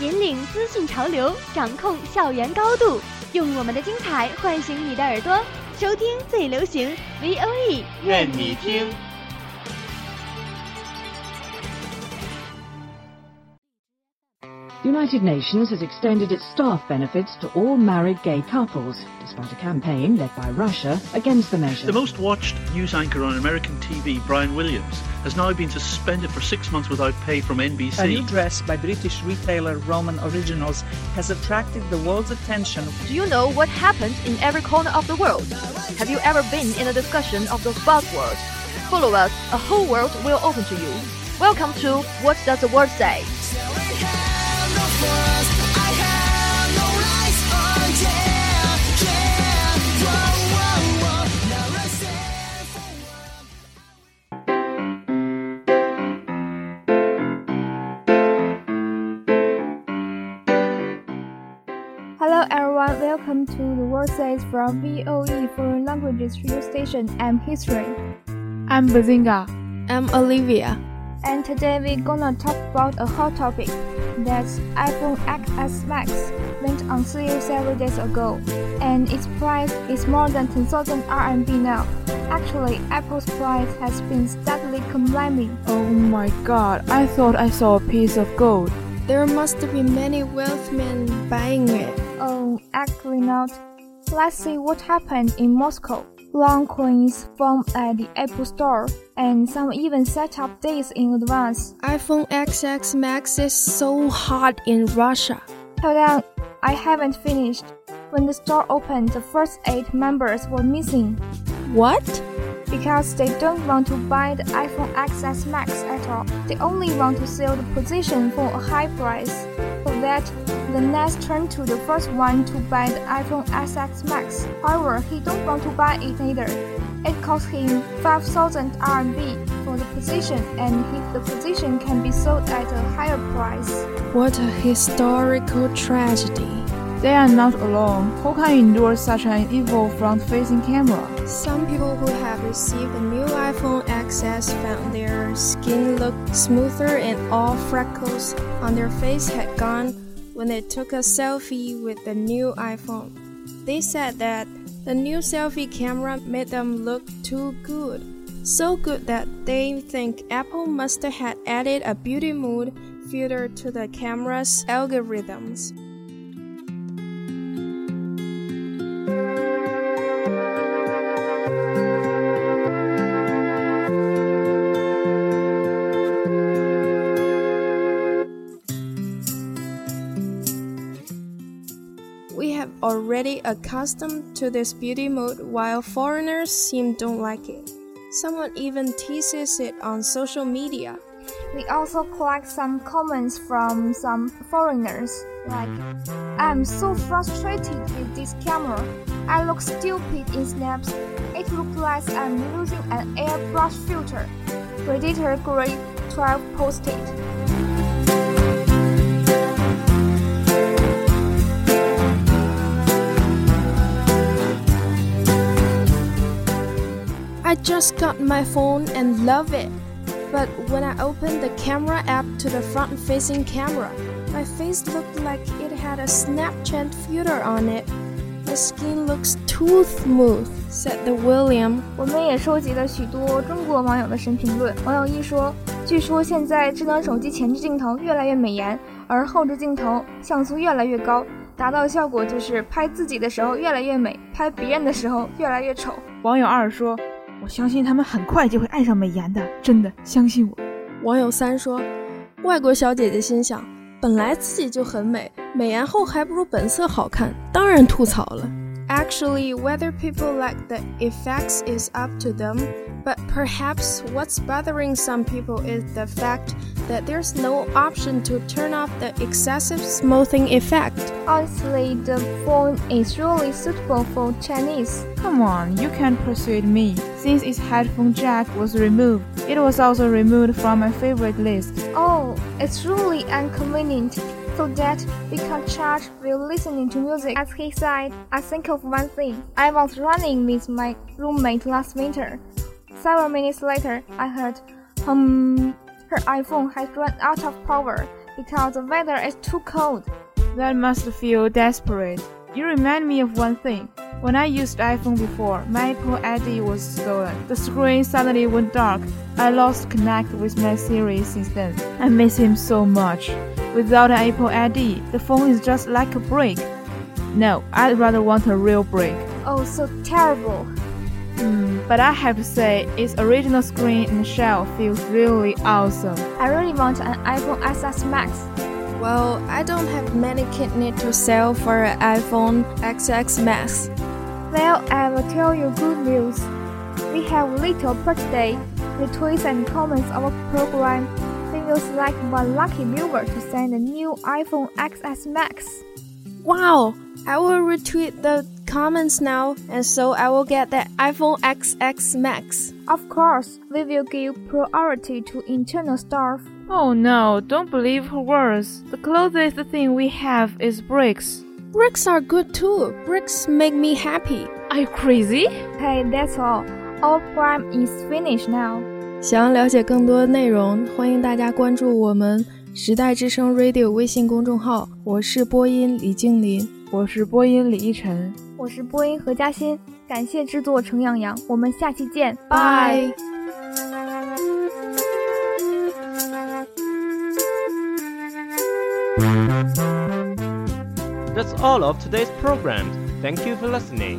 引领资讯潮流，掌控校园高度，用我们的精彩唤醒你的耳朵，收听最流行 V O E，愿你听。The United Nations has extended its staff benefits to all married gay couples, despite a campaign led by Russia against the measure. The most watched news anchor on American TV, Brian Williams, has now been suspended for six months without pay from NBC. A new NBC. dress by British retailer Roman Originals has attracted the world's attention. Do you know what happens in every corner of the world? Have you ever been in a discussion of those buzzwords? Follow us, a whole world will open to you. Welcome to What Does the World Say? Welcome to the World Says from VOE Foreign Languages Radio Station. I'm History. I'm Bazinga. I'm Olivia. And today we're gonna talk about a hot topic. That's iPhone XS Max went on sale several days ago, and its price is more than 10,000 RMB now. Actually, Apple's price has been steadily climbing. Oh my god, I thought I saw a piece of gold. There must be many wealthmen buying it. Oh, actually not. Let's see what happened in Moscow. Long queues formed at the Apple Store, and some even set up days in advance. iPhone XS Max is so hot in Russia. Hold on, I haven't finished. When the store opened, the first eight members were missing What? because they don't want to buy the iPhone XS Max at all. They only want to sell the position for a high price. That, the next turned to the first one to buy the iPhone XS Max. However, he don't want to buy it either. It cost him 5,000 RMB for the position, and if the position can be sold at a higher price. What a historical tragedy. They are not alone. Who can endure such an evil front-facing camera? Some people who have received a new iPhone XS found their skin looked smoother and all freckles on their face had gone when they took a selfie with the new iPhone. They said that the new selfie camera made them look too good. So good that they think Apple must have added a beauty mode filter to the camera's algorithms. Already accustomed to this beauty mode while foreigners seem don't like it. Someone even teases it on social media. We also collect some comments from some foreigners, like, I'm so frustrated with this camera. I look stupid in snaps. It looks like I'm using an airbrush filter. Predator Grade 12 posted. just got my phone and love it. But when I opened the camera app to the front facing camera, my face looked like it had a Snapchat filter on it. The skin looks too smooth, said the William. 我们也收集了许多中国网友的神评论。网友一说，据说现在智能手机前置镜头越来越美颜，而后置镜头像素越来越高，达到效果就是拍自己的时候越来越美，拍别人的时候越来越丑。网友二说：“ 我相信他们很快就会爱上美颜的，真的，相信我。”网友三说：“外国小姐姐心想，本来自己就很美，美颜后还不如本色好看，当然吐槽了。” Actually, whether people like the effects is up to them, but perhaps what's bothering some people is the fact that there's no option to turn off the excessive smoothing effect. Honestly, the phone is really suitable for Chinese. Come on, you can't persuade me. Since its headphone jack was removed, it was also removed from my favorite list. Oh, it's really inconvenient. So that we can charge while listening to music. As he said, I think of one thing. I was running with my roommate last winter. Several minutes later, I heard, hum, her iPhone has run out of power because the weather is too cold. That must feel desperate. You remind me of one thing. When I used iPhone before, my Apple ID was stolen. The screen suddenly went dark. I lost connect with my Siri since then. I miss him so much. Without an Apple ID, the phone is just like a brick. No, I'd rather want a real brick. Oh, so terrible. Mm, but I have to say, its original screen and shell feels really awesome. I really want an iPhone XS Max. Well, I don't have many kidney to sell for an iPhone XS Max. Well, I will tell you good news. We have little birthday. The tweets and comments of our program. We will select one lucky viewer to send a new iPhone XS Max. Wow! I will retweet the comments now, and so I will get the iPhone XS Max. Of course, we will give priority to internal staff. Oh no, don't believe her words. The closest thing we have is bricks. Bricks are good too. Bricks make me happy. Are you crazy? Hey, that's all. Our prime is finished now. 想要了解更多内容，欢迎大家关注我们时代之声 Radio 微信公众号。我是播音李静林，我是播音李依晨，我是播音何嘉欣。感谢制作程洋洋，我们下期见，拜。That's all of today's program. Thank you for listening.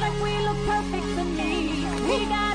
like, we look perfect to me. We got